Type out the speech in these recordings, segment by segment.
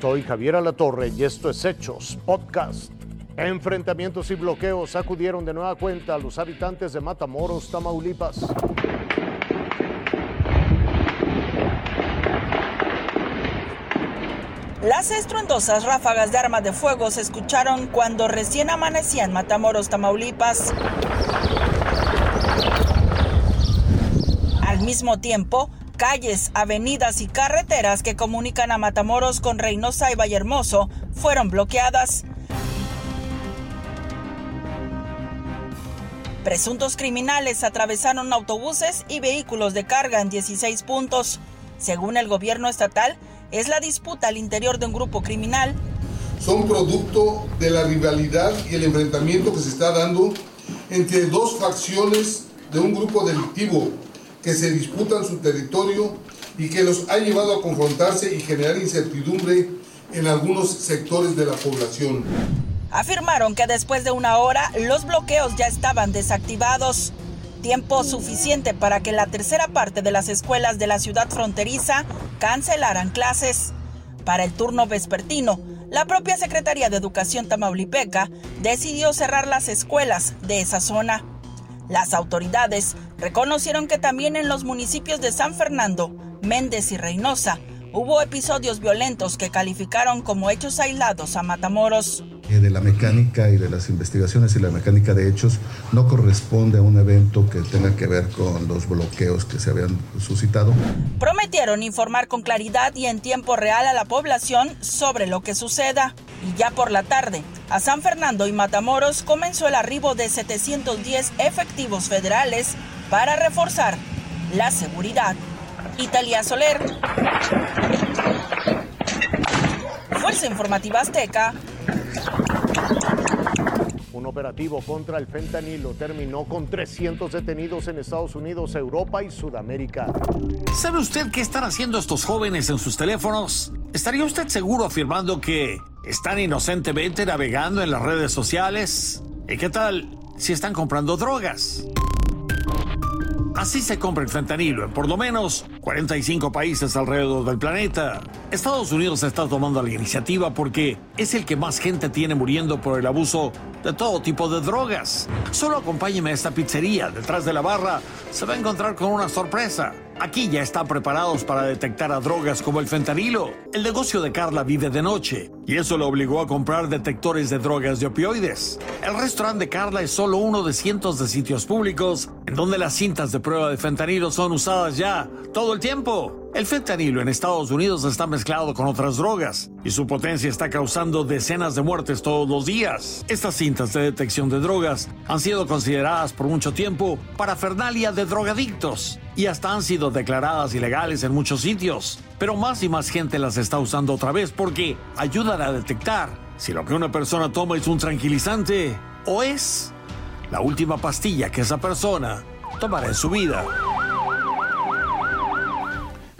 Soy Javier Alatorre y esto es Hechos Podcast. Enfrentamientos y bloqueos sacudieron de nueva cuenta a los habitantes de Matamoros, Tamaulipas. Las estruendosas ráfagas de armas de fuego se escucharon cuando recién amanecía en Matamoros, Tamaulipas. Al mismo tiempo, calles, avenidas y carreteras que comunican a Matamoros con Reynosa y Vallehermoso fueron bloqueadas. Presuntos criminales atravesaron autobuses y vehículos de carga en 16 puntos. Según el gobierno estatal, es la disputa al interior de un grupo criminal. Son producto de la rivalidad y el enfrentamiento que se está dando entre dos facciones de un grupo delictivo que se disputan su territorio y que los ha llevado a confrontarse y generar incertidumbre en algunos sectores de la población. Afirmaron que después de una hora los bloqueos ya estaban desactivados. Tiempo suficiente para que la tercera parte de las escuelas de la ciudad fronteriza cancelaran clases. Para el turno vespertino, la propia Secretaría de Educación Tamaulipeca decidió cerrar las escuelas de esa zona. Las autoridades reconocieron que también en los municipios de San Fernando, Méndez y Reynosa hubo episodios violentos que calificaron como hechos aislados a Matamoros. Eh, de la mecánica y de las investigaciones y la mecánica de hechos no corresponde a un evento que tenga que ver con los bloqueos que se habían suscitado. Prometieron informar con claridad y en tiempo real a la población sobre lo que suceda. Y ya por la tarde, a San Fernando y Matamoros comenzó el arribo de 710 efectivos federales para reforzar la seguridad. Italia Soler. Fuerza Informativa Azteca. Un operativo contra el fentanilo terminó con 300 detenidos en Estados Unidos, Europa y Sudamérica. ¿Sabe usted qué están haciendo estos jóvenes en sus teléfonos? ¿Estaría usted seguro afirmando que están inocentemente navegando en las redes sociales? ¿Y qué tal si están comprando drogas? Así se compra el fentanilo en por lo menos 45 países alrededor del planeta. Estados Unidos está tomando la iniciativa porque es el que más gente tiene muriendo por el abuso de todo tipo de drogas. Solo acompáñeme a esta pizzería. Detrás de la barra se va a encontrar con una sorpresa. Aquí ya están preparados para detectar a drogas como el fentanilo. El negocio de Carla vive de noche y eso lo obligó a comprar detectores de drogas de opioides. El restaurante de Carla es solo uno de cientos de sitios públicos en donde las cintas de prueba de fentanilo son usadas ya todo el tiempo. El fentanilo en Estados Unidos está mezclado con otras drogas y su potencia está causando decenas de muertes todos los días. Estas cintas de detección de drogas han sido consideradas por mucho tiempo parafernalia de drogadictos y hasta han sido declaradas ilegales en muchos sitios. Pero más y más gente las está usando otra vez porque ayudan a detectar si lo que una persona toma es un tranquilizante o es la última pastilla que esa persona tomará en su vida.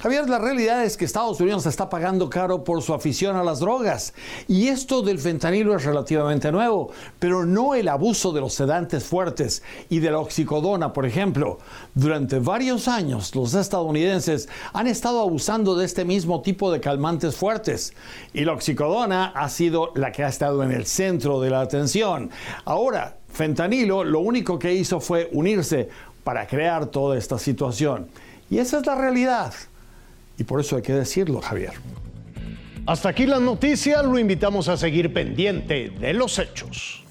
Javier, la realidad es que Estados Unidos está pagando caro por su afición a las drogas. Y esto del fentanilo es relativamente nuevo, pero no el abuso de los sedantes fuertes y de la oxicodona, por ejemplo. Durante varios años, los estadounidenses han estado abusando de este mismo tipo de calmantes fuertes. Y la oxicodona ha sido la que ha estado en el centro de la atención. Ahora, fentanilo lo único que hizo fue unirse para crear toda esta situación. Y esa es la realidad. Y por eso hay que decirlo, Javier. Hasta aquí la noticia, lo invitamos a seguir pendiente de los hechos.